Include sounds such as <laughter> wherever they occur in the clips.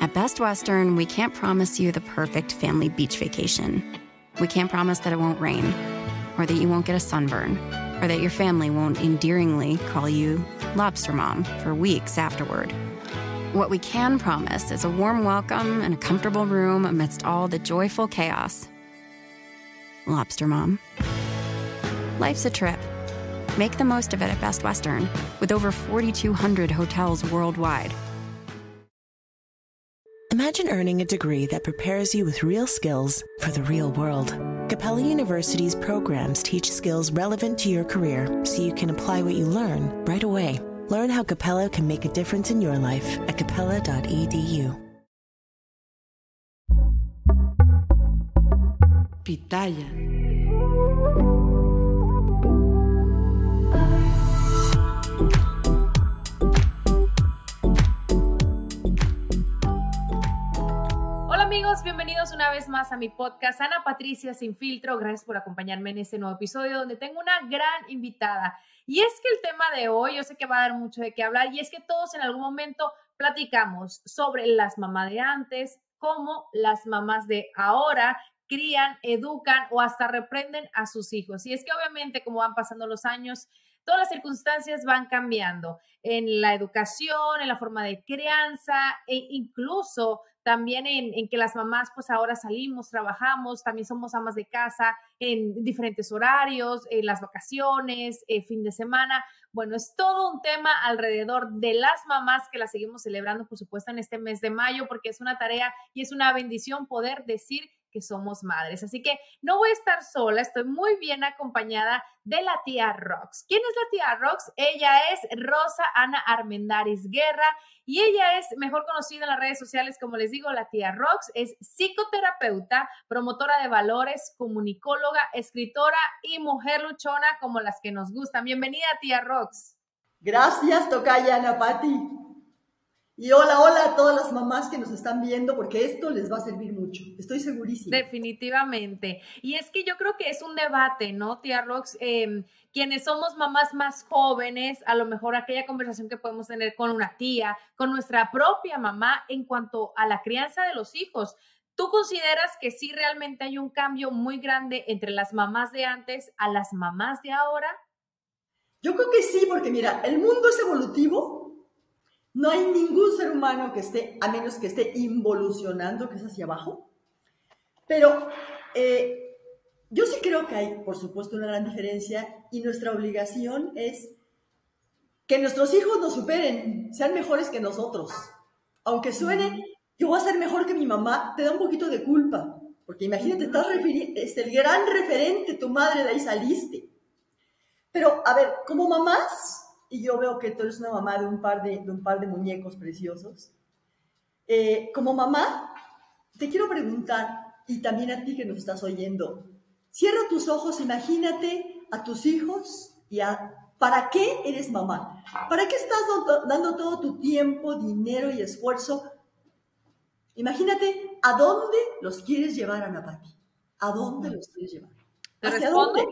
At Best Western, we can't promise you the perfect family beach vacation. We can't promise that it won't rain, or that you won't get a sunburn, or that your family won't endearingly call you Lobster Mom for weeks afterward. What we can promise is a warm welcome and a comfortable room amidst all the joyful chaos. Lobster Mom. Life's a trip. Make the most of it at Best Western, with over 4,200 hotels worldwide. Imagine earning a degree that prepares you with real skills for the real world. Capella University's programs teach skills relevant to your career so you can apply what you learn right away. Learn how Capella can make a difference in your life at capella.edu. Pitaya. Amigos, bienvenidos una vez más a mi podcast Ana Patricia Sin Filtro. Gracias por acompañarme en este nuevo episodio donde tengo una gran invitada. Y es que el tema de hoy, yo sé que va a dar mucho de qué hablar, y es que todos en algún momento platicamos sobre las mamás de antes, cómo las mamás de ahora crían, educan o hasta reprenden a sus hijos. Y es que obviamente como van pasando los años, todas las circunstancias van cambiando en la educación, en la forma de crianza e incluso también en, que las mamás pues ahora salimos, trabajamos, también somos amas de casa en diferentes horarios, en las vacaciones, eh, fin de semana. Bueno, es todo un tema alrededor de las mamás que las seguimos celebrando, por supuesto, en este mes de mayo, porque es una tarea y es una bendición poder decir somos madres. Así que no voy a estar sola, estoy muy bien acompañada de la tía Rox. ¿Quién es la tía Rox? Ella es Rosa Ana Armendaris Guerra y ella es mejor conocida en las redes sociales, como les digo, la tía Rox. Es psicoterapeuta, promotora de valores, comunicóloga, escritora y mujer luchona como las que nos gustan. Bienvenida, tía Rox. Gracias, Tocaya Ana Pati. Y hola, hola a todas las mamás que nos están viendo, porque esto les va a servir mucho, estoy segurísima. Definitivamente. Y es que yo creo que es un debate, ¿no, tía Rox? Em, quienes somos mamás más jóvenes, a lo mejor aquella conversación que podemos tener con una tía, con nuestra propia mamá en cuanto a la crianza de los hijos. ¿Tú consideras que sí realmente hay un cambio muy grande entre las mamás de antes a las mamás de ahora? Yo creo que sí, porque mira, el mundo es evolutivo no hay ningún ser humano que esté, a menos que esté involucionando, que es hacia abajo. Pero eh, yo sí creo que hay, por supuesto, una gran diferencia y nuestra obligación es que nuestros hijos nos superen, sean mejores que nosotros. Aunque suene, yo voy a ser mejor que mi mamá, te da un poquito de culpa. Porque imagínate, estás es el gran referente, tu madre, de ahí saliste. Pero, a ver, como mamás, y yo veo que tú eres una mamá de un par de, un par de muñecos preciosos. Eh, como mamá, te quiero preguntar, y también a ti que nos estás oyendo, cierra tus ojos, imagínate a tus hijos y a ¿Para qué eres mamá? ¿Para qué estás dando todo tu tiempo, dinero y esfuerzo? Imagínate a dónde los quieres llevar, Ana Pati. ¿A dónde los quieres llevar? ¿Hacia dónde?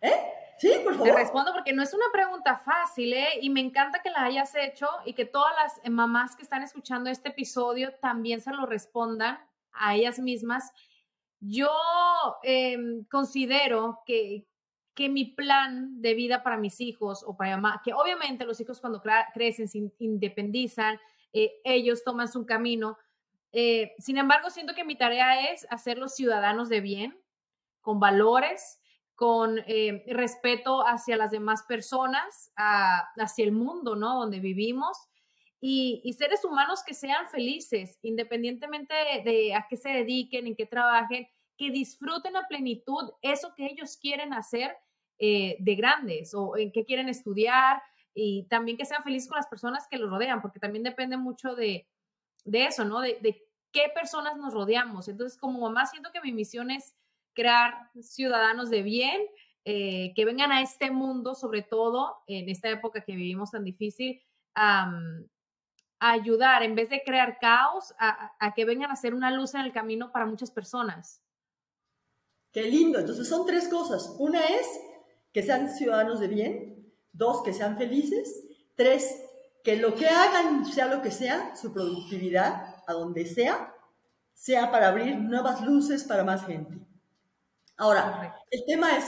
¿Eh? Sí, por favor. Te respondo porque no es una pregunta fácil, ¿eh? Y me encanta que la hayas hecho y que todas las mamás que están escuchando este episodio también se lo respondan a ellas mismas. Yo em, considero que, que mi plan de vida para mis hijos o para mamá, que obviamente los hijos cuando crecen se independizan, eh, ellos toman su camino. Eh, sin embargo, siento que mi tarea es hacerlos ciudadanos de bien, con valores, con eh, respeto hacia las demás personas, hacia el mundo, ¿no? Donde vivimos. Y, seres humanos que sean felices, independientemente de, a qué se dediquen, en qué trabajen, que disfruten a plenitud eso que ellos quieren hacer eh, de grandes o en qué quieren estudiar y también que sean felices con las personas que los rodean, porque también depende mucho de, eso, ¿no? De, de qué personas nos rodeamos. Entonces, como mamá, siento que mi misión es crear ciudadanos de bien, eh, que vengan a este mundo, sobre todo en esta época que vivimos tan difícil, a ayudar, en vez de crear caos, a, que vengan a ser una luz en el camino para muchas personas. Qué lindo. Entonces son tres cosas. Una es que sean ciudadanos de bien, dos, que sean felices, tres, que lo que hagan, sea lo que sea, su productividad, a donde sea, sea para abrir nuevas luces para más gente. Ahora, el tema es,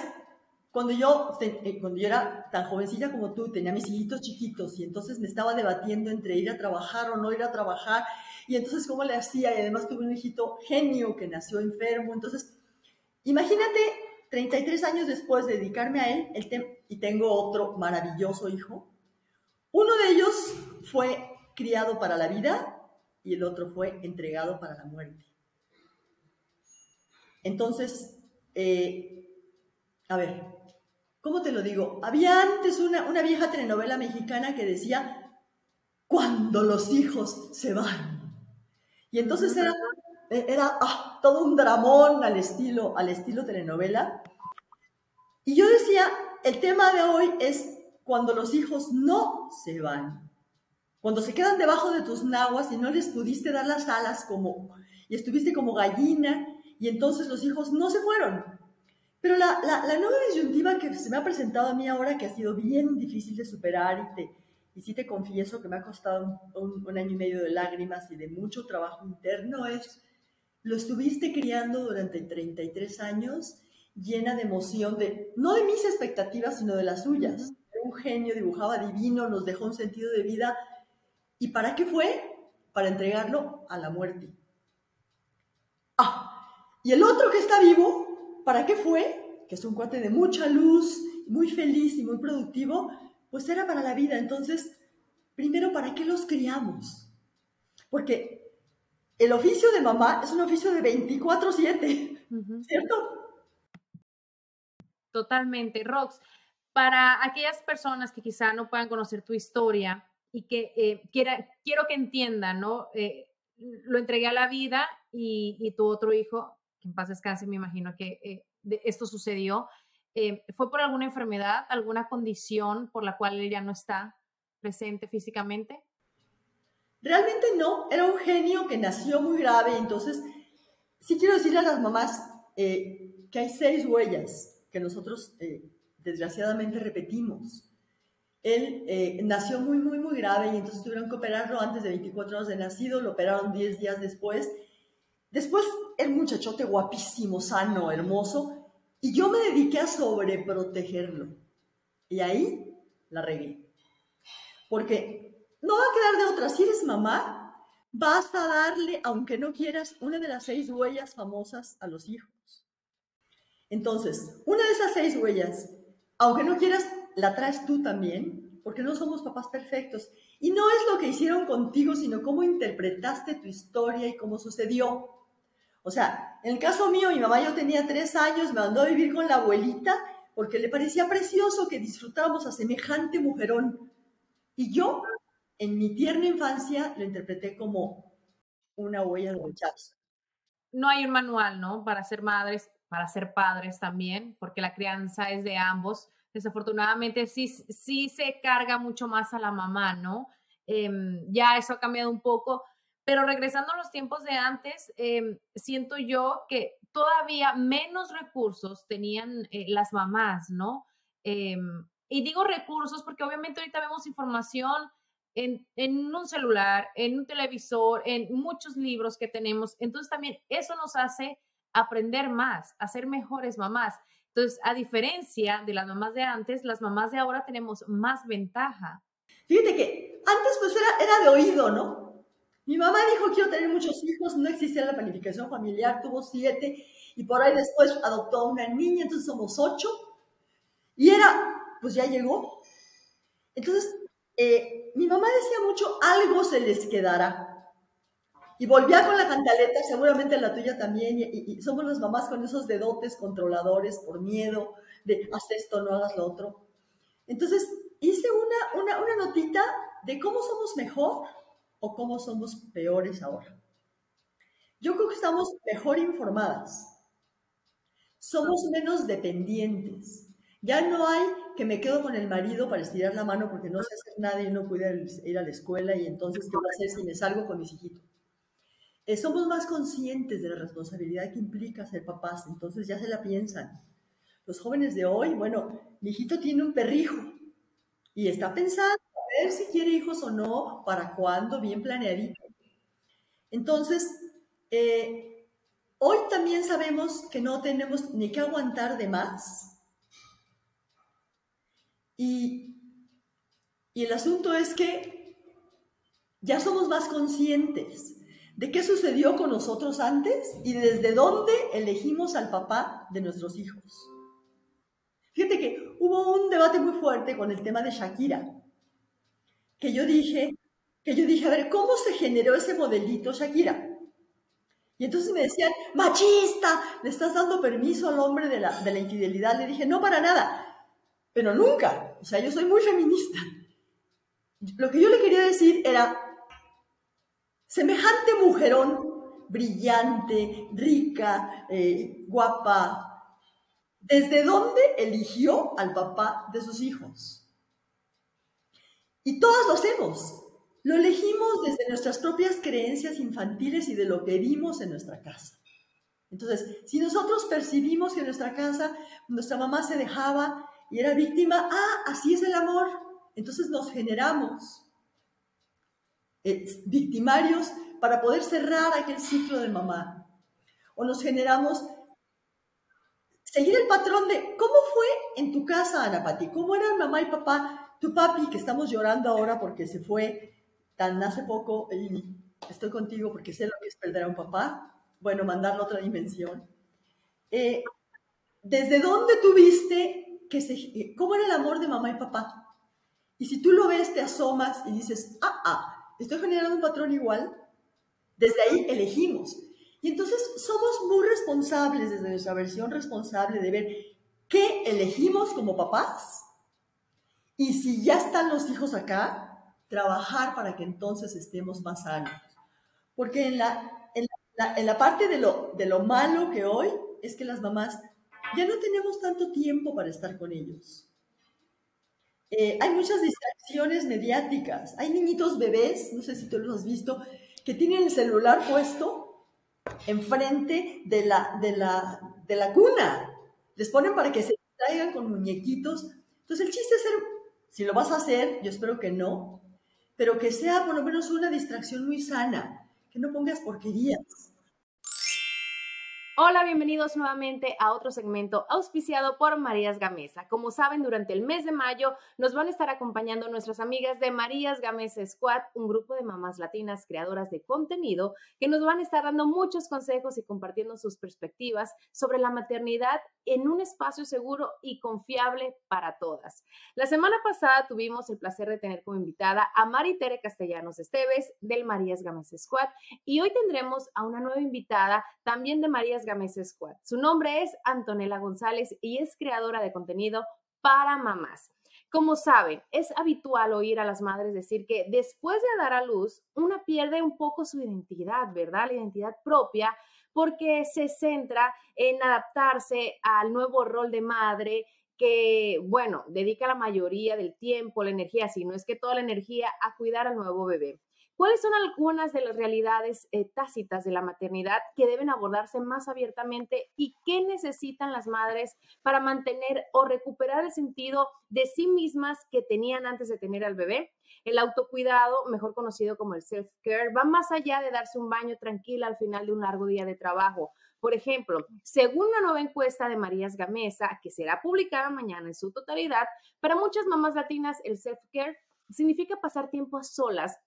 cuando yo, eh, cuando yo era tan jovencilla como tú, tenía mis hijitos chiquitos y entonces me estaba debatiendo entre ir a trabajar o no ir a trabajar y entonces cómo le hacía y además tuve un hijito genio que nació enfermo, entonces imagínate 33 años después de dedicarme a él el y tengo otro maravilloso hijo. Uno de ellos fue criado para la vida y el otro fue entregado para la muerte. Entonces, eh, a ver, ¿cómo te lo digo? Había antes una, una vieja telenovela mexicana que decía, cuando los hijos se van. Y entonces era, era ah, todo un dramón al estilo, al estilo telenovela. Y yo decía, el tema de hoy es cuando los hijos no se van. Cuando se quedan debajo de tus naguas y no les pudiste dar las alas como, y estuviste como gallina, y entonces los hijos no se fueron. Pero la, la, nueva disyuntiva que se me ha presentado a mí ahora, que ha sido bien difícil de superar, y, te, y sí te confieso que me ha costado un, un, año y medio de lágrimas y de mucho trabajo interno, es, lo estuviste criando durante 33 años llena de emoción, de, no de mis expectativas, sino de las suyas. un genio, dibujaba divino, nos dejó un sentido de vida. ¿Y para qué fue? Para entregarlo a la muerte. Y el otro que está vivo ¿Para qué fue? Que es un cuate de mucha luz, muy feliz y muy productivo, pues era para la vida. Entonces, primero, ¿para qué los criamos? Porque el oficio de mamá es un oficio de 24/7, ¿cierto? Totalmente. Rox, para aquellas personas que quizá no puedan conocer tu historia y que eh, quiera, quiero que entiendan, ¿no? Eh, lo entregué a la vida y, y tu otro hijo que en paz descanse, me imagino que eh, esto sucedió, eh, ¿fue por alguna enfermedad, alguna condición por la cual él ya no está presente físicamente? Realmente no, era un genio que nació muy grave, entonces sí quiero decirle a las mamás eh, que hay seis huellas que nosotros desgraciadamente repetimos. Él nació muy, muy, muy grave y entonces tuvieron que operarlo antes de 24 horas de nacido, lo operaron 10 días después. Después el muchachote guapísimo, sano, hermoso, y yo me dediqué a sobreprotegerlo. Y ahí la regué. Porque no va a quedar de otra. Si eres mamá, vas a darle, aunque no quieras, una de las seis huellas famosas a los hijos. Entonces, una de esas seis huellas, aunque no quieras, la traes tú también, porque no somos papás perfectos. Y no es lo que hicieron contigo, sino cómo interpretaste tu historia y cómo sucedió. O sea, en el caso mío, mi mamá yo tenía tres años, me mandó a vivir con la abuelita porque le parecía precioso que disfrutáramos a semejante mujerón. Y yo, en mi tierna infancia, lo interpreté como una huella de rechazo. No hay un manual, ¿no? Para ser madres, para ser padres también, porque la crianza es de ambos. Desafortunadamente sí, sí se carga mucho más a la mamá, ¿no? Em, ya eso ha cambiado un poco, pero regresando a los tiempos de antes, em, siento yo que todavía menos recursos tenían eh, las mamás, ¿no? Em, y digo recursos porque obviamente ahorita vemos información en, un celular, en un televisor, en muchos libros que tenemos. Entonces también eso nos hace aprender más, a ser mejores mamás. Entonces, a diferencia de las mamás de antes, las mamás de ahora tenemos más ventaja. Fíjate que antes pues era de oído, ¿no? Mi mamá dijo, quiero tener muchos hijos, no existía la planificación familiar, tuvo siete y por ahí después adoptó a una niña, entonces somos ocho. Y era, pues ya llegó. Entonces, eh, mi mamá decía mucho, algo se les quedará. Y volvía con la cantaleta, seguramente la tuya también, y, somos las mamás con esos dedotes controladores por miedo de haz esto, no hagas lo otro. Entonces, hice una, una, una notita de cómo somos mejor o cómo somos peores ahora. Yo creo que estamos mejor informadas. Somos menos dependientes. Ya no hay que me quedo con el marido para estirar la mano porque no sé hacer nada y no puede ir a la escuela y entonces qué voy a hacer si me salgo con mis hijitos. Eh, somos más conscientes de la responsabilidad que implica ser papás, entonces ya se la piensan. Los jóvenes de hoy, bueno, mi hijito tiene un perrijo y está pensando ver si quiere hijos o no, para cuándo, bien planeadito. Entonces, eh, hoy también sabemos que no tenemos ni que aguantar de más. Y, y el asunto es que ya somos más conscientes de qué sucedió con nosotros antes y desde dónde elegimos al papá de nuestros hijos. Fíjate que hubo un debate muy fuerte con el tema de Shakira, que yo dije, que yo dije, a ver, ¿cómo se generó ese modelito Shakira? Y entonces me decían, machista, le estás dando permiso al hombre de la, de la infidelidad. Le dije, no para nada, pero nunca. O sea, yo soy muy feminista. Lo que yo le quería decir era, semejante mujerón, brillante, rica, eh, guapa, ¿desde dónde eligió al papá de sus hijos? Y todos lo hacemos. Lo elegimos desde nuestras propias creencias infantiles y de lo que vimos en nuestra casa. Entonces, si nosotros percibimos que en nuestra casa nuestra mamá se dejaba y era víctima, ah, así es el amor, entonces nos generamos eh, victimarios para poder cerrar aquel ciclo de mamá. O nos generamos seguir el patrón de cómo fue en tu casa, Ana Pati, cómo eran mamá y papá, tu papi, que estamos llorando ahora porque se fue tan hace poco y estoy contigo porque sé lo que es perder a un papá, bueno, mandarlo a otra dimensión. Eh, ¿Desde dónde tuviste que se, eh, cómo era el amor de mamá y papá? Y si tú lo ves, te asomas y dices, ah, ah, estoy generando un patrón igual, desde ahí elegimos. Y entonces somos muy responsables desde nuestra versión responsable de ver qué elegimos como papás y si ya están los hijos acá, trabajar para que entonces estemos más sanos. Porque en la, en la, en la parte de lo, de lo malo que hoy es que las mamás ya no tenemos tanto tiempo para estar con ellos. Eh, hay muchas distracciones mediáticas. Hay niñitos bebés, no sé si tú los has visto, que tienen el celular puesto enfrente de la, de la, de la cuna. Les ponen para que se distraigan con muñequitos. Entonces el chiste es ser, si lo vas a hacer, yo espero que no, pero que sea por lo menos una distracción muy sana, que no pongas porquerías. Hola, bienvenidos nuevamente a otro segmento auspiciado por Marías Gamesa. Como saben, durante el mes de mayo nos van a estar acompañando nuestras amigas de Marías Gamesa Squad, un grupo de mamás latinas creadoras de contenido que nos van a estar dando muchos consejos y compartiendo sus perspectivas sobre la maternidad en un espacio seguro y confiable para todas. La semana pasada tuvimos el placer de tener como invitada a Maritere Castellanos Esteves del Marías Gamesa Squad y hoy tendremos a una nueva invitada también de Marías Squad. Su nombre es Antonella González y es creadora de contenido para mamás. Como saben, es habitual oír a las madres decir que después de dar a luz, una pierde un poco su identidad, ¿verdad? La identidad propia, porque se centra en adaptarse al nuevo rol de madre que, bueno, dedica la mayoría del tiempo, la energía, si no es que toda la energía, a cuidar al nuevo bebé. ¿Cuáles son algunas de las realidades eh, tácitas de la maternidad que deben abordarse más abiertamente y qué necesitan las madres para mantener o recuperar el sentido de sí mismas que tenían antes de tener al bebé? El autocuidado, mejor conocido como el self-care, va más allá de darse un baño tranquila al final de un largo día de trabajo. Por ejemplo, según una nueva encuesta de Marías Gamesa, que será publicada mañana en su totalidad, para muchas mamás latinas el self-care significa pasar tiempo a solas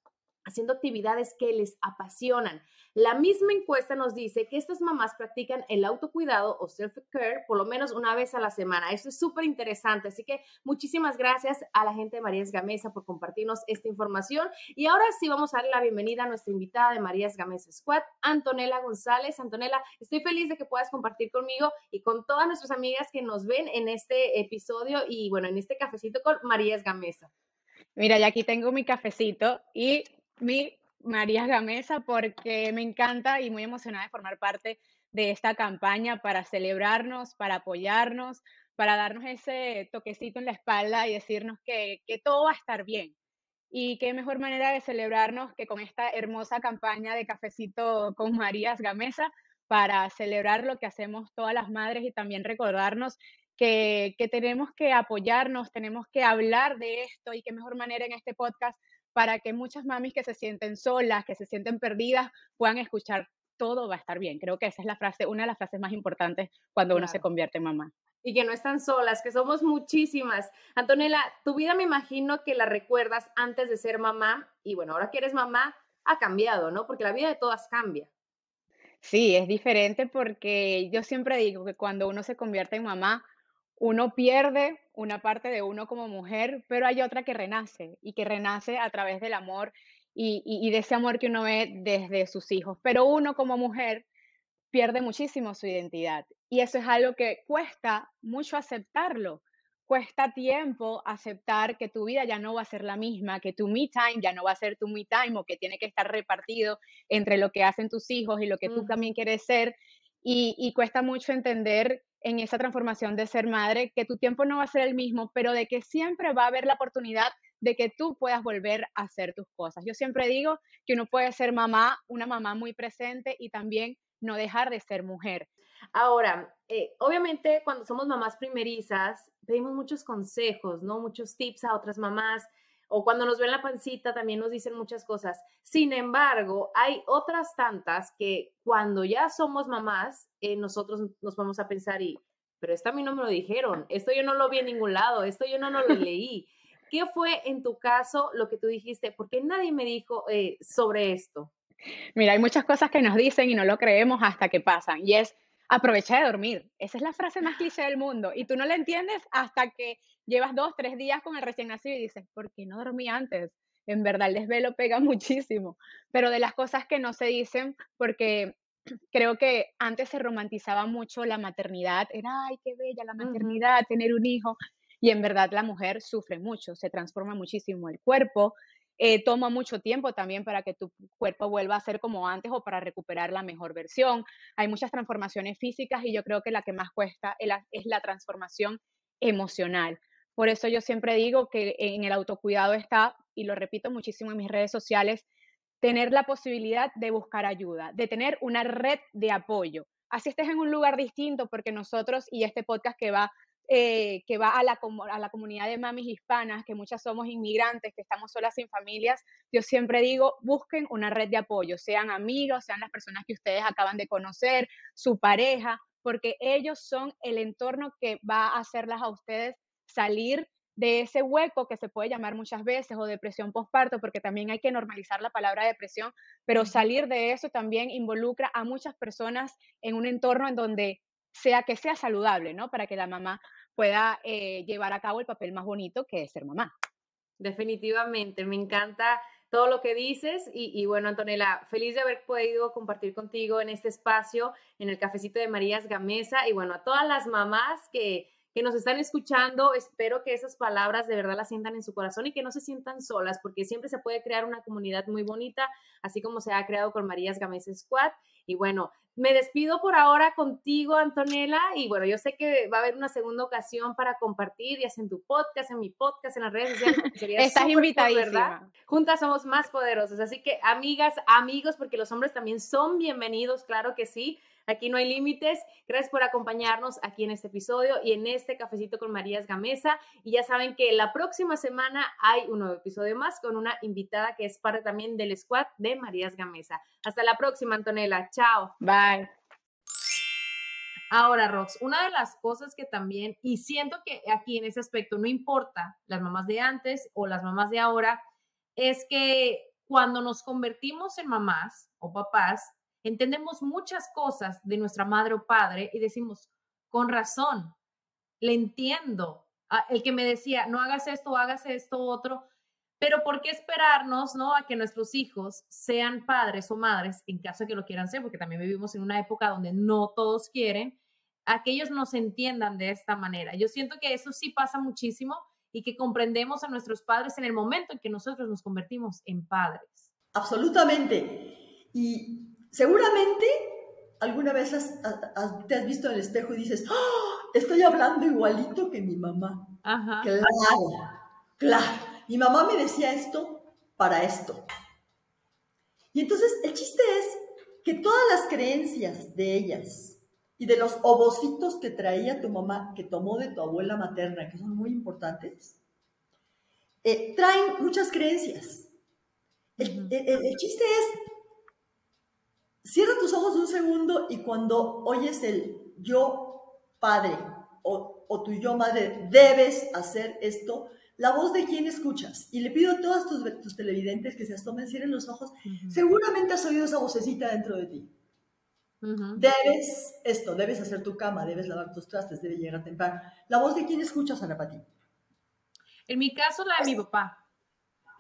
haciendo actividades que les apasionan. La misma encuesta nos dice que estas mamás practican el autocuidado o self-care por lo menos una vez a la semana. Eso es súper interesante. Así que muchísimas gracias a la gente de Marías Gamesa por compartirnos esta información. Y ahora sí vamos a darle la bienvenida a nuestra invitada de Marías Gamesa Squad, Antonella González. Antonella, estoy feliz de que puedas compartir conmigo y con todas nuestras amigas que nos ven en este episodio y bueno, en este cafecito con Marías Gamesa. Mira, ya aquí tengo mi cafecito y mi María Gamesa porque me encanta y muy emocionada de formar parte de esta campaña para celebrarnos, para apoyarnos, para darnos ese toquecito en la espalda y decirnos que, que todo va a estar bien. Y qué mejor manera de celebrarnos que con esta hermosa campaña de cafecito con Marías Gamesa para celebrar lo que hacemos todas las madres y también recordarnos que, que tenemos que apoyarnos, tenemos que hablar de esto y qué mejor manera en este podcast para que muchas mamis que se sienten solas, que se sienten perdidas, puedan escuchar todo va a estar bien. Creo que esa es la frase, una de las frases más importantes cuando uno se convierte en mamá. Y que no están solas, que somos muchísimas. Antonella, tu vida me imagino que la recuerdas antes de ser mamá y bueno, ahora que eres mamá ha cambiado, ¿no? Porque la vida de todas cambia. Sí, es diferente porque yo siempre digo que cuando uno se convierte en mamá, uno pierde una parte de uno como mujer, pero hay otra que renace y que renace a través del amor y, de ese amor que uno ve desde sus hijos. Pero uno como mujer pierde muchísimo su identidad y eso es algo que cuesta mucho aceptarlo. Cuesta tiempo aceptar que tu vida ya no va a ser la misma, que tu me time ya no va a ser tu me time o que tiene que estar repartido entre lo que hacen tus hijos y lo que tú también quieres ser. Y, y cuesta mucho entender en esa transformación de ser madre que tu tiempo no va a ser el mismo, pero de que siempre va a haber la oportunidad de que tú puedas volver a hacer tus cosas. Yo siempre digo que uno puede ser mamá, una mamá muy presente y también no dejar de ser mujer. Ahora, eh, obviamente cuando somos mamás primerizas, pedimos muchos consejos, ¿no? Muchos tips a otras mamás o cuando nos ven la pancita también nos dicen muchas cosas. Sin embargo, hay otras tantas que cuando ya somos mamás, eh, nosotros nos vamos a pensar y, pero esto a mí no me lo dijeron, esto yo no lo vi en ningún lado, esto yo no, no lo <laughs> leí. ¿Qué fue en tu caso lo que tú dijiste? Porque nadie me dijo eh, sobre esto. Mira, hay muchas cosas que nos dicen y no lo creemos hasta que pasan. Y es, aprovecha de dormir. Esa es la frase más cliché del mundo. Y tú no la entiendes hasta que llevas dos, tres días con el recién nacido y dices, ¿por qué no dormí antes? En verdad, el desvelo pega <laughs> muchísimo. Pero de las cosas que no se dicen, porque <clears throat> creo que antes se romantizaba mucho la maternidad. Era, ay, qué bella la maternidad, tener un hijo. Y en verdad la mujer sufre mucho, se transforma muchísimo el cuerpo, eh, toma mucho tiempo también para que tu cuerpo vuelva a ser como antes o para recuperar la mejor versión. Hay muchas transformaciones físicas y yo creo que la que más cuesta es la transformación emocional. Por eso yo siempre digo que en el autocuidado está, y lo repito muchísimo en mis redes sociales, tener la posibilidad de buscar ayuda, de tener una red de apoyo. Así estés en un lugar distinto, porque nosotros y este podcast que va eh, que va a la, a la comunidad de mamis hispanas, que muchas somos inmigrantes, que estamos solas sin familias, yo siempre digo, busquen una red de apoyo, sean amigos, sean las personas que ustedes acaban de conocer, su pareja, porque ellos son el entorno que va a hacerlas a ustedes salir de ese hueco que se puede llamar muchas veces o depresión postparto, porque también hay que normalizar la palabra depresión, pero salir de eso también involucra a muchas personas en un entorno en donde sea que sea saludable, ¿no? Para que la mamá pueda eh, llevar a cabo el papel más bonito que es ser mamá. Definitivamente, me encanta todo lo que dices y, bueno, Antonella, feliz de haber podido compartir contigo en este espacio, en el cafecito de Marías Gamesa y bueno, a todas las mamás que, que nos están escuchando, espero que esas palabras de verdad las sientan en su corazón y que no se sientan solas, porque siempre se puede crear una comunidad muy bonita, así como se ha creado con Marías Gamesa Squad. Y bueno, me despido por ahora contigo, Antonella, y bueno, yo sé que va a haber una segunda ocasión para compartir, ya sea en tu podcast, en mi podcast, en las redes sociales. Estás invitadísima. ¿verdad? Juntas somos más poderosas, así que amigas, amigos, porque los hombres también son bienvenidos, claro que sí. Aquí no hay límites. Gracias por acompañarnos aquí en este episodio y en este cafecito con Marías Gamesa. Y ya saben que la próxima semana hay un nuevo episodio más con una invitada que es parte también del squad de Marías Gamesa. Hasta la próxima, Antonella. Chao. Bye. Ahora, Rox, una de las cosas que también, y siento que aquí en ese aspecto no importa las mamás de antes o las mamás de ahora, es que cuando nos convertimos en mamás o papás, entendemos muchas cosas de nuestra madre o padre y decimos, con razón, le entiendo. Ah, el que me decía, no hagas esto, hagas esto, otro, pero ¿por qué esperarnos, no, a que nuestros hijos sean padres o madres, en caso de que lo quieran ser, porque también vivimos en una época donde no todos quieren, a que ellos nos entiendan de esta manera? Yo siento que eso sí pasa muchísimo y que comprendemos a nuestros padres en el momento en que nosotros nos convertimos en padres. Absolutamente. Y Seguramente alguna vez te has visto en el espejo y dices, ¡Ah! estoy hablando igualito que mi mamá. Ajá. Claro, claro. Mi mamá me decía esto para esto. Y entonces el chiste es que todas las creencias de ellas y de los ovocitos que traía tu mamá, que tomó de tu abuela materna, que son muy importantes, eh, traen muchas creencias. El, chiste es, cierra tus ojos un segundo y cuando oyes el yo padre o, o tu yo madre, debes hacer esto, la voz de quién escuchas. Y le pido a todos tus, televidentes que se asomen, cierren los ojos. Seguramente has oído esa vocecita dentro de ti. Debes esto, debes hacer tu cama, debes lavar tus trastes, debes llegar temprano. ¿La voz de quién escuchas, Ana Pati? En mi caso, la de mi papá.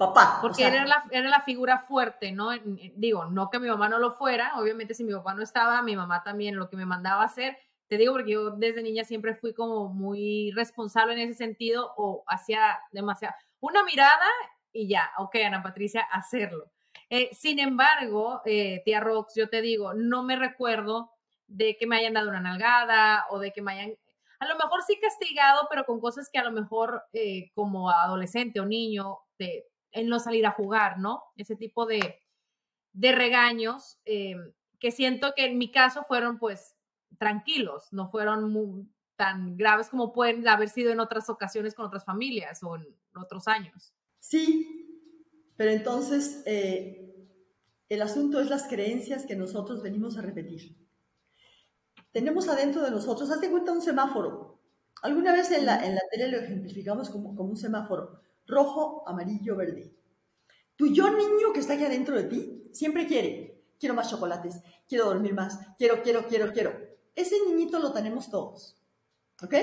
Papá. Porque era, la, era la figura fuerte, ¿no? Digo, no que mi mamá no lo fuera, obviamente si mi papá no estaba, mi mamá también lo que me mandaba a hacer te digo porque yo desde niña siempre fui como muy responsable en ese sentido o hacía demasiado, una mirada y ya, ok, Ana Patricia, hacerlo. Eh, sin embargo, eh, tía Rox, yo te digo, no me recuerdo de que me hayan dado una nalgada o de que me hayan, a lo mejor sí castigado, pero con cosas que a lo mejor eh, como adolescente o niño, de, en no salir a jugar, ¿no? Ese tipo de, de regaños que siento que en mi caso fueron pues tranquilos, no fueron tan graves como pueden haber sido en otras ocasiones con otras familias o en otros años. Sí, pero entonces eh, el asunto es las creencias que nosotros venimos a repetir. Tenemos adentro de nosotros, hazte cuenta un semáforo. Alguna vez en la, en la tele lo ejemplificamos como, como un semáforo, rojo, amarillo, verde. Tu yo niño que está aquí adentro de ti siempre quiere, quiero más chocolates, quiero dormir más, quiero, quiero, quiero, quiero ese niñito lo tenemos todos. ¿Ok?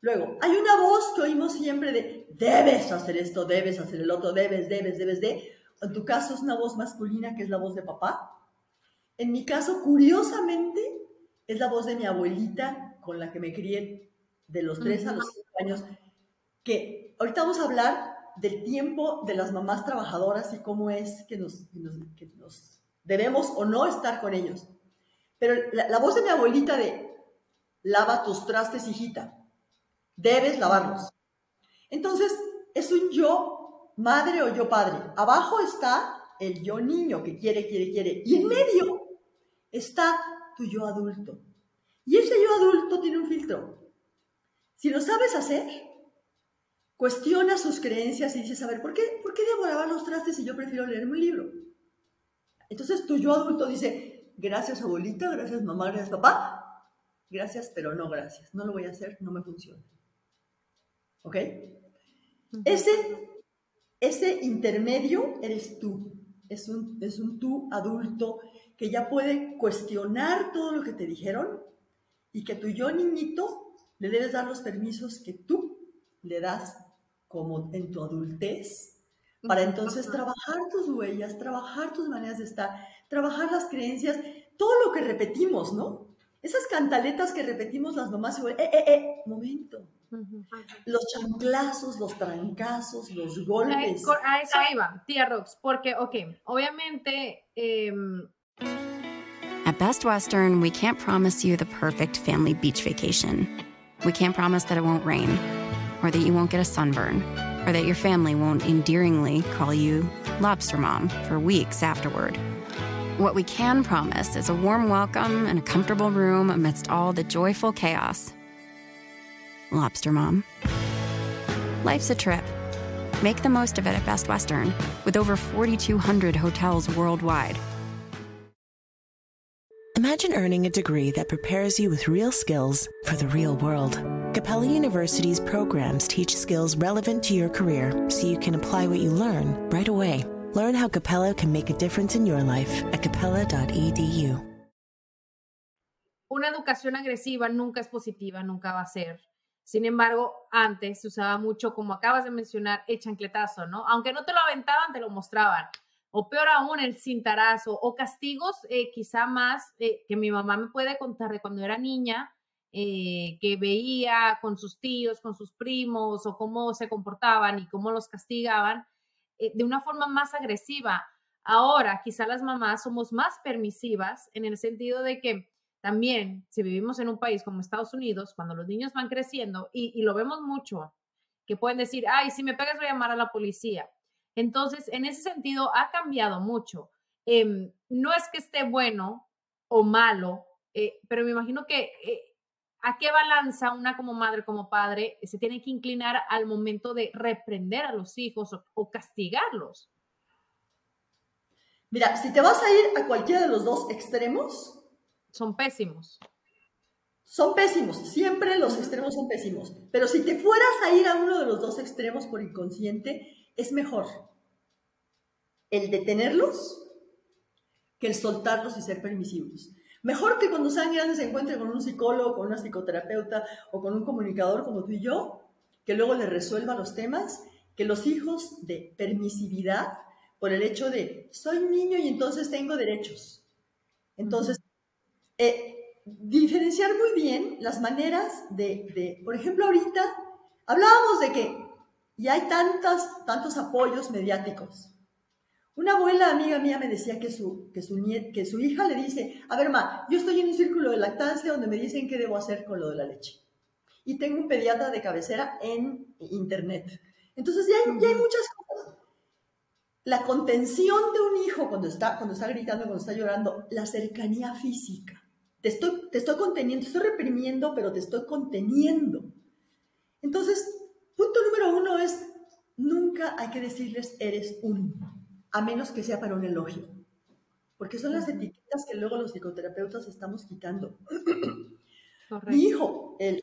Luego, hay una voz que oímos siempre de, debes hacer esto, debes hacer el otro, debes, debes, debes de. En tu caso es una voz masculina que es la voz de papá. En mi caso, curiosamente, es la voz de mi abuelita con la que me crié de los tres a los cinco años, que ahorita vamos a hablar del tiempo de las mamás trabajadoras y cómo es que nos, que nos debemos o no estar con ellos. Pero la, voz de mi abuelita de, lava tus trastes, hijita, debes lavarlos. Entonces, es un yo madre o yo padre. Abajo está el yo niño que quiere, quiere, quiere. Y en medio está tu yo adulto. Y ese yo adulto tiene un filtro. Si lo sabes hacer, cuestiona sus creencias y dices, a ver, ¿por qué, ¿por qué debo lavar los trastes si yo prefiero leerme un libro? Entonces tu yo adulto dice, gracias abuelita, gracias mamá, gracias papá, gracias, pero no gracias, no lo voy a hacer, no me funciona. ¿Ok? Ese, ese intermedio eres tú, es un, es un tú adulto que ya puede cuestionar todo lo que te dijeron y que tu yo niñito le debes dar los permisos que tú le das como en tu adultez para entonces trabajar tus huellas, trabajar tus maneras de estar, trabajar las creencias, todo lo que repetimos, ¿no? Esas cantaletas que repetimos las mamás, eh, eh, eh, momento. Los chanclazos, los trancazos, los golpes. A eso iba, tía Rox, porque, ok, obviamente... Eh... At Best Western, we can't promise you the perfect family beach vacation. We can't promise that it won't rain, or that you won't get a sunburn, or that your family won't endearingly call you Lobster Mom for weeks afterward. What we can promise is a warm welcome and a comfortable room amidst all the joyful chaos. Lobster Mom. Life's a trip. Make the most of it at Best Western, with over 4,200 hotels worldwide. Imagine earning a degree that prepares you with real skills for the real world. Capella University's programs teach skills relevant to your career so you can apply what you learn right away. Learn how Capella can make a difference in your life at capella.edu. Una educación agresiva nunca es positiva, nunca va a ser. Sin embargo, antes se usaba mucho, como acabas de mencionar, el chancletazo, ¿no? Aunque no te lo aventaban, te lo mostraban. O peor aún, el cintarazo o castigos, eh, quizá más eh, que mi mamá me puede contar de cuando era niña, eh, que veía con sus tíos, con sus primos, o cómo se comportaban y cómo los castigaban eh, de una forma más agresiva. Ahora, quizá las mamás somos más permisivas en el sentido de que también, si vivimos en un país como Estados Unidos, cuando los niños van creciendo, y, lo vemos mucho, que pueden decir, ay, si me pegas voy a llamar a la policía. Entonces, en ese sentido, ha cambiado mucho. Em, no es que esté bueno o malo eh, pero me imagino que a qué balanza una como madre, como padre, se tiene que inclinar al momento de reprender a los hijos o, castigarlos. Mira, si te vas a ir a cualquiera de los dos extremos, son pésimos. Son pésimos, siempre los extremos son pésimos. Pero si te fueras a ir a uno de los dos extremos por inconsciente, es mejor el detenerlos que el soltarlos y ser permisivos. Mejor que cuando sean grandes se encuentren con un psicólogo, con una psicoterapeuta o con un comunicador como tú y yo, que luego les resuelva los temas, que los hijos de permisividad por el hecho de soy niño y entonces tengo derechos. Entonces, eh, diferenciar muy bien las maneras de, de, por ejemplo, ahorita hablábamos de que ya hay tantas, tantos apoyos mediáticos. Una abuela amiga mía me decía que su, que, su que su hija le dice, a ver, ma, yo estoy en un círculo de lactancia donde me dicen qué debo hacer con lo de la leche. Y tengo un pediatra de cabecera en internet. Entonces ya hay, ya hay muchas cosas. La contención de un hijo cuando está, cuando está gritando, cuando está llorando, la cercanía física. Te estoy, te estoy conteniendo, te estoy reprimiendo, pero te estoy conteniendo. Entonces, punto número uno es, nunca hay que decirles eres un a menos que sea para un elogio. Porque son las etiquetas que luego los psicoterapeutas estamos quitando. Mi hijo, el,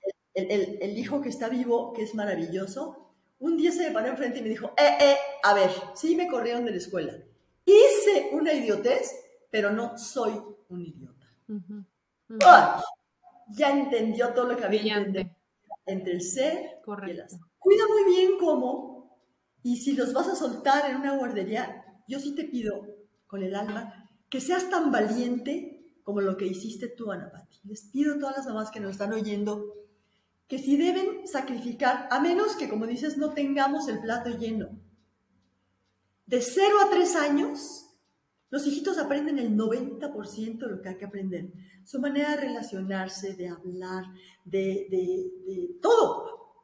hijo que está vivo, que es maravilloso, un día se me paró enfrente y me dijo, eh, eh, a ver, sí me corrieron de la escuela. Hice una idiotez, pero no soy un idiota. ya entendió todo lo que había entendido entre el ser y el hacer. Cuida muy bien cómo, y si los vas a soltar en una guardería, yo sí te pido con el alma que seas tan valiente como lo que hiciste tú, Ana Pati. Les pido a todas las mamás que nos están oyendo que si deben sacrificar, a menos que, como dices, no tengamos el plato lleno, de 0 a 3 años, los hijitos aprenden el 90% de lo que hay que aprender. Su manera de relacionarse, de hablar, de todo.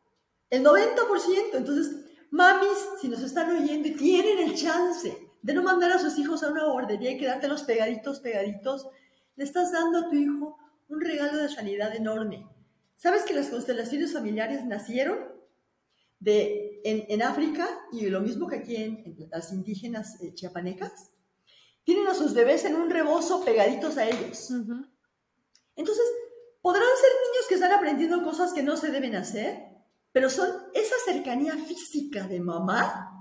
El 90%. Entonces, mamis, si nos están oyendo y tienen el chance de no mandar a sus hijos a una guardería y quedártelos pegaditos, pegaditos, le estás dando a tu hijo un regalo de sanidad enorme. ¿Sabes que las constelaciones familiares nacieron de, en, África y lo mismo que aquí en, las indígenas eh, chiapanecas? Tienen a sus bebés en un rebozo pegaditos a ellos. Entonces, podrán ser niños que están aprendiendo cosas que no se deben hacer, pero son esa cercanía física de mamá,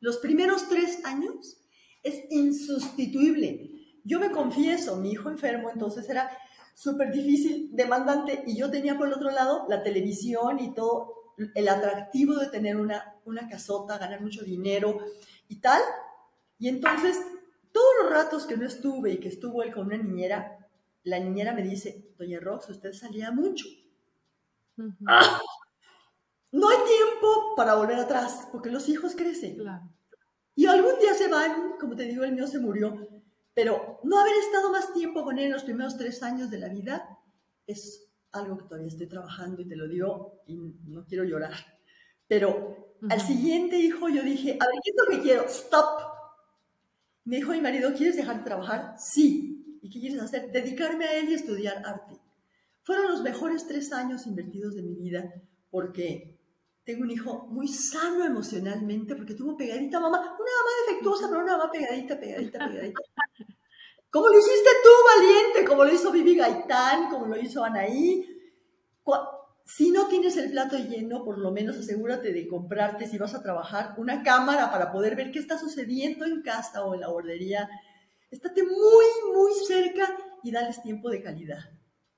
los primeros tres años, es insustituible. Yo me confieso, mi hijo enfermo, entonces era súper difícil, demandante, y yo tenía por el otro lado la televisión y todo el atractivo de tener una, una casota, ganar mucho dinero y tal. Y entonces, todos los ratos que no estuve y que estuvo él con una niñera, la niñera me dice, doña Rox, usted salía mucho. ¡Ah! No hay tiempo para volver atrás, porque los hijos crecen. Claro. Y algún día se van, como te digo, el mío se murió, pero no haber estado más tiempo con él en los primeros tres años de la vida es algo que todavía estoy trabajando y te lo digo y no quiero llorar. Pero al siguiente hijo yo dije, a ver, ¿qué es lo que quiero? Stop. Me dijo mi marido, ¿quieres dejar de trabajar? Sí. ¿Y qué quieres hacer? Dedicarme a él y estudiar arte. Fueron los mejores tres años invertidos de mi vida porque tengo un hijo muy sano emocionalmente porque tuvo pegadita mamá, una mamá defectuosa, pero una mamá pegadita, pegadita, pegadita. <laughs> Como lo hiciste tú, valiente, como lo hizo Vivi Gaitán, como lo hizo Anaí. Si no tienes el plato lleno, por lo menos asegúrate de comprarte, si vas a trabajar, una cámara para poder ver qué está sucediendo en casa o en la guardería. Estate muy, muy cerca y dales tiempo de calidad.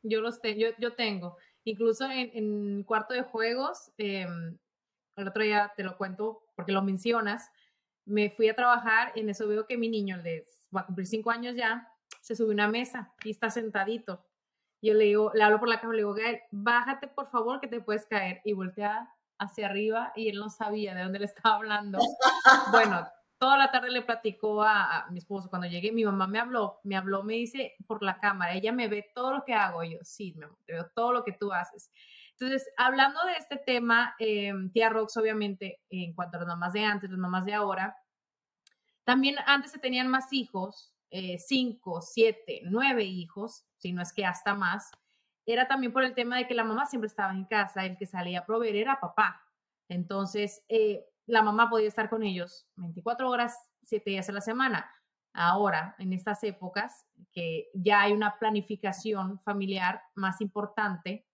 Yo los tengo, yo, yo tengo. Incluso en, en cuarto de juegos, em, el otro día te lo cuento porque lo mencionas, me fui a trabajar y en eso veo que mi niño, el de, va a cumplir cinco años ya, se sube a una mesa y está sentadito. Yo le digo, le hablo por la cama, le digo, Gael, bájate por favor que te puedes caer. Y voltea hacia arriba y él no sabía de dónde le estaba hablando. Bueno, toda la tarde le platicó a, mi esposo. Cuando llegué, mi mamá me habló, me habló, me dice por la cámara, ella me ve todo lo que hago. Yo, sí, me veo todo lo que tú haces. Entonces, hablando de este tema, eh, tía Rox, obviamente, en cuanto a las mamás de antes, las mamás de ahora, también antes se tenían más hijos eh, cinco, siete, nueve hijos, si no es que hasta más, era también por el tema de que la mamá siempre estaba en casa, el que salía a proveer era papá. Entonces, eh, la mamá podía estar con ellos 24 horas, 7 días a la semana. Ahora, en estas épocas, que ya hay una planificación familiar más importante,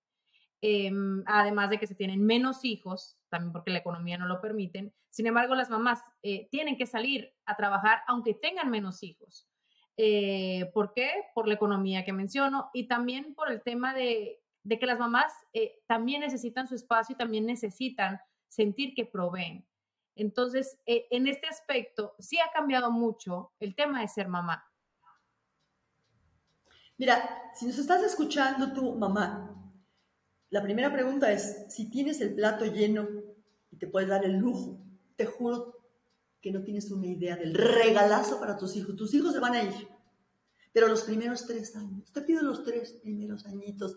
em, además de que se tienen menos hijos, también porque la economía no lo permite. Sin embargo, las mamás eh, tienen que salir a trabajar aunque tengan menos hijos. Eh, ¿Por qué? Por la economía que menciono y también por el tema de, que las mamás eh, también necesitan su espacio y también necesitan sentir que proveen. Entonces, eh, en este aspecto, sí ha cambiado mucho el tema de ser mamá. Mira, si nos estás escuchando tu mamá, la primera pregunta es, si tienes el plato lleno y te puedes dar el lujo, te juro que no tienes una idea del regalazo para tus hijos. Tus hijos se van a ir, pero los primeros tres años, te pido los tres primeros añitos,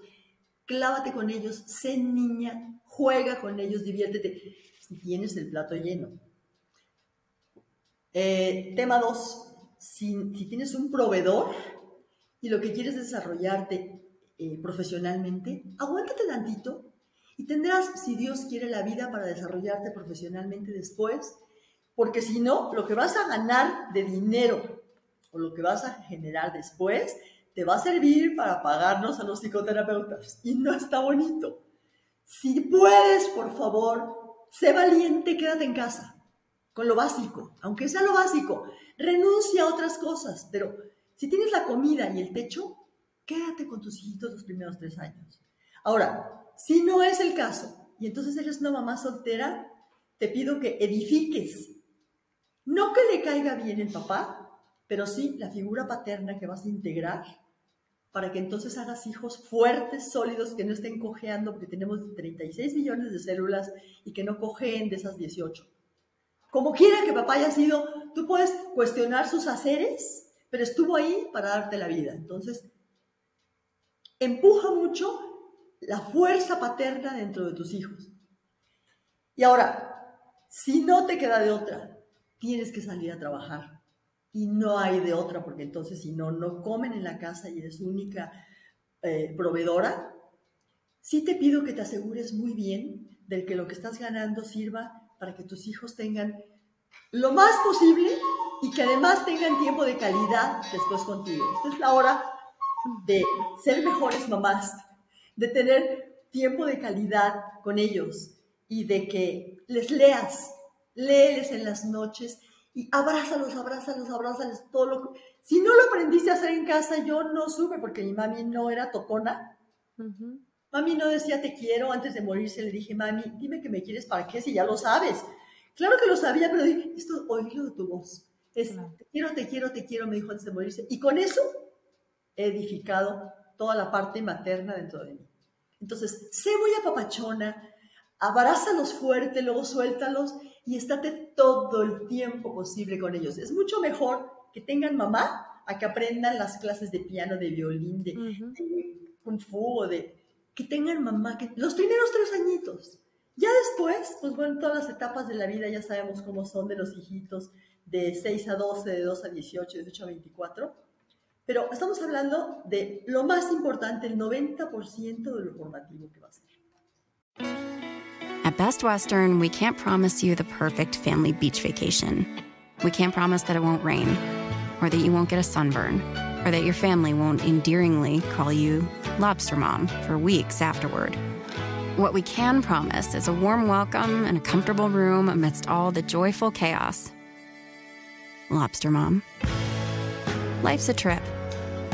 clávate con ellos, sé niña, juega con ellos, diviértete, si tienes el plato lleno. Eh, tema dos, si, tienes un proveedor y lo que quieres es desarrollarte eh, profesionalmente, aguántate tantito y tendrás, si Dios quiere, la vida para desarrollarte profesionalmente después, porque si no, lo que vas a ganar de dinero o lo que vas a generar después te va a servir para pagarnos a los psicoterapeutas. Y no está bonito. Si puedes, por favor, sé valiente, quédate en casa, con lo básico, aunque sea lo básico. Renuncia a otras cosas, pero si tienes la comida y el techo, quédate con tus hijitos los primeros tres años. Ahora, si no es el caso, y entonces eres una mamá soltera, te pido que edifiques. No que le caiga bien el papá, pero sí la figura paterna que vas a integrar para que entonces hagas hijos fuertes, sólidos, que no estén cojeando, porque tenemos 36 millones de células y que no cojeen de esas 18. Como quiera que papá haya sido, tú puedes cuestionar sus haceres, pero estuvo ahí para darte la vida. Entonces, empuja mucho la fuerza paterna dentro de tus hijos. Y ahora, si no te queda de otra, tienes que salir a trabajar y no hay de otra, porque entonces si no, no comen en la casa y eres única eh, proveedora, sí te pido que te asegures muy bien del que lo que estás ganando sirva para que tus hijos tengan lo más posible y que además tengan tiempo de calidad después contigo. Esta es la hora de ser mejores mamás, de tener tiempo de calidad con ellos y de que les leas, léeles en las noches y abrázalos, abrázalos, abrázalos, todo lo Si no lo aprendiste a hacer en casa, yo no supe, porque mi mami no era tocona. Mami no decía te quiero, antes de morirse le dije, mami, dime que me quieres, ¿para qué? Si ya lo sabes. Claro que lo sabía, pero dije, esto, oílo de tu voz. Es, te quiero, te quiero, te quiero, me dijo antes de morirse. Y con eso he edificado toda la parte materna dentro de mí. Entonces, sé muy apapachona, abrázalos fuerte, luego suéltalos y estate todo el tiempo posible con ellos. Es mucho mejor que tengan mamá a que aprendan las clases de piano, de violín, de, kung fu, de que tengan mamá, que los primeros tres añitos. Ya después, pues bueno, todas las etapas de la vida ya sabemos cómo son de los hijitos, de 6 a 12, de 2 a 18, de 18 a 24. Pero estamos hablando de lo más importante, el 90% de lo formativo que va a ser. At Best Western, we can't promise you the perfect family beach vacation. We can't promise that it won't rain, or that you won't get a sunburn, or that your family won't endearingly call you Lobster Mom for weeks afterward. What we can promise is a warm welcome and a comfortable room amidst all the joyful chaos. Lobster Mom. Life's a trip.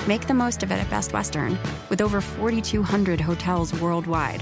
Make the most of it at Best Western, with over 4,200 hotels worldwide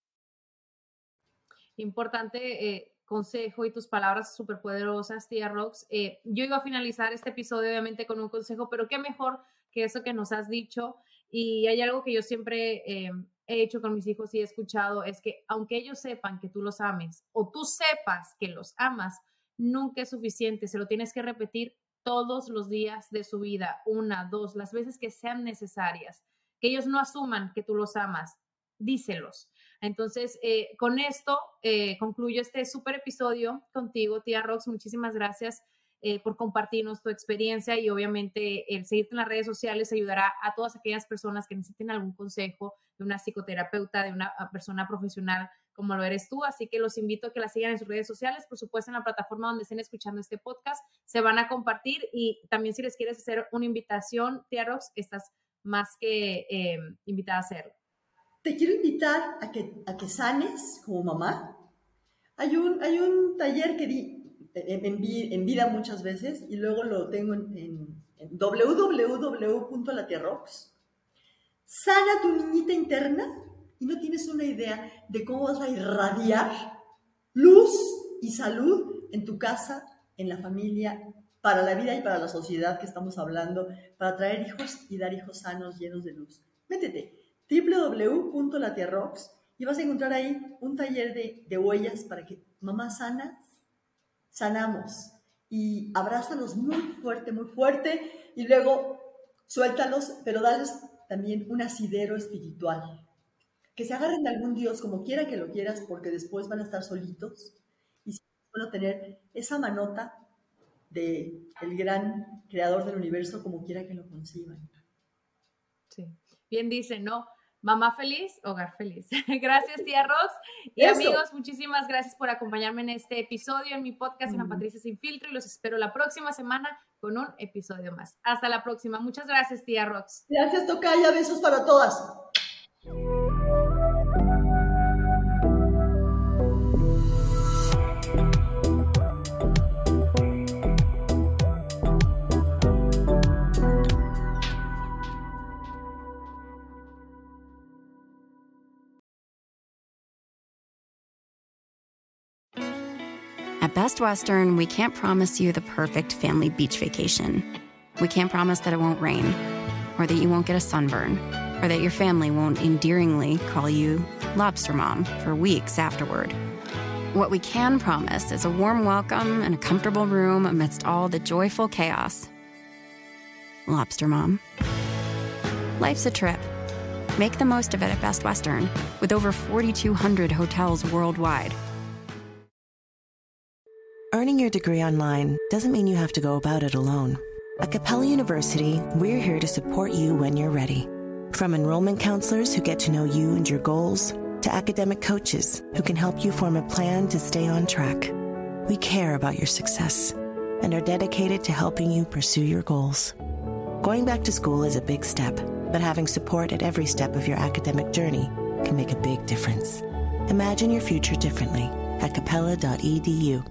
Importante eh, consejo y tus palabras súper poderosas, tía Rox. Eh, yo iba a finalizar este episodio obviamente con un consejo, pero qué mejor que eso que nos has dicho. Y hay algo que yo siempre eh, he hecho con mis hijos y he escuchado, es que aunque ellos sepan que tú los ames o tú sepas que los amas, nunca es suficiente, se lo tienes que repetir todos los días de su vida, una, dos, las veces que sean necesarias, que ellos no asuman que tú los amas, díselos. Entonces, eh, con esto eh, concluyo este súper episodio contigo, tía Rox. Muchísimas gracias eh, por compartirnos tu experiencia y obviamente el seguirte en las redes sociales ayudará a todas aquellas personas que necesiten algún consejo de una psicoterapeuta, de una persona profesional como lo eres tú. Así que los invito a que la sigan en sus redes sociales, por supuesto en la plataforma donde estén escuchando este podcast. Se van a compartir y también si les quieres hacer una invitación, tía Rox, estás más que invitada a hacerlo te quiero invitar a que, a que sanes como mamá. Hay un, hay un taller que di en, vida muchas veces y luego lo tengo en, en, en www.latierrox. Sana tu niñita interna y no tienes una idea de cómo vas a irradiar luz y salud en tu casa, en la familia, para la vida y para la sociedad que estamos hablando, para traer hijos y dar hijos sanos, llenos de luz. Métete www.latierrox y vas a encontrar ahí un taller de, huellas para que mamás sanas, sanamos y abrázalos muy fuerte, muy fuerte y luego suéltalos, pero dales también un asidero espiritual. Que se agarren de algún Dios como quiera que lo quieras, porque después van a estar solitos y van a tener esa manota de el gran creador del universo como quiera que lo conciban. Sí. Bien dice, ¿no? Mamá feliz, hogar feliz. <laughs> gracias, tía Rox. Y amigos, muchísimas gracias por acompañarme en este episodio en mi podcast Ana Patricia Sin Filtro y los espero la próxima semana con un episodio más. Hasta la próxima. Muchas gracias, tía Rox. Gracias, Tocaya. Besos para todas. Best Western, we can't promise you the perfect family beach vacation. We can't promise that it won't rain, or that you won't get a sunburn, or that your family won't endearingly call you Lobster Mom for weeks afterward. What we can promise is a warm welcome and a comfortable room amidst all the joyful chaos. Lobster Mom. Life's a trip. Make the most of it at Best Western, with over 4,200 hotels worldwide Earning your degree online doesn't mean you have to go about it alone. At Capella University, we're here to support you when you're ready. From enrollment counselors who get to know you and your goals, to academic coaches who can help you form a plan to stay on track. We care about your success and are dedicated to helping you pursue your goals. Going back to school is a big step, but having support at every step of your academic journey can make a big difference. Imagine your future differently at capella.edu.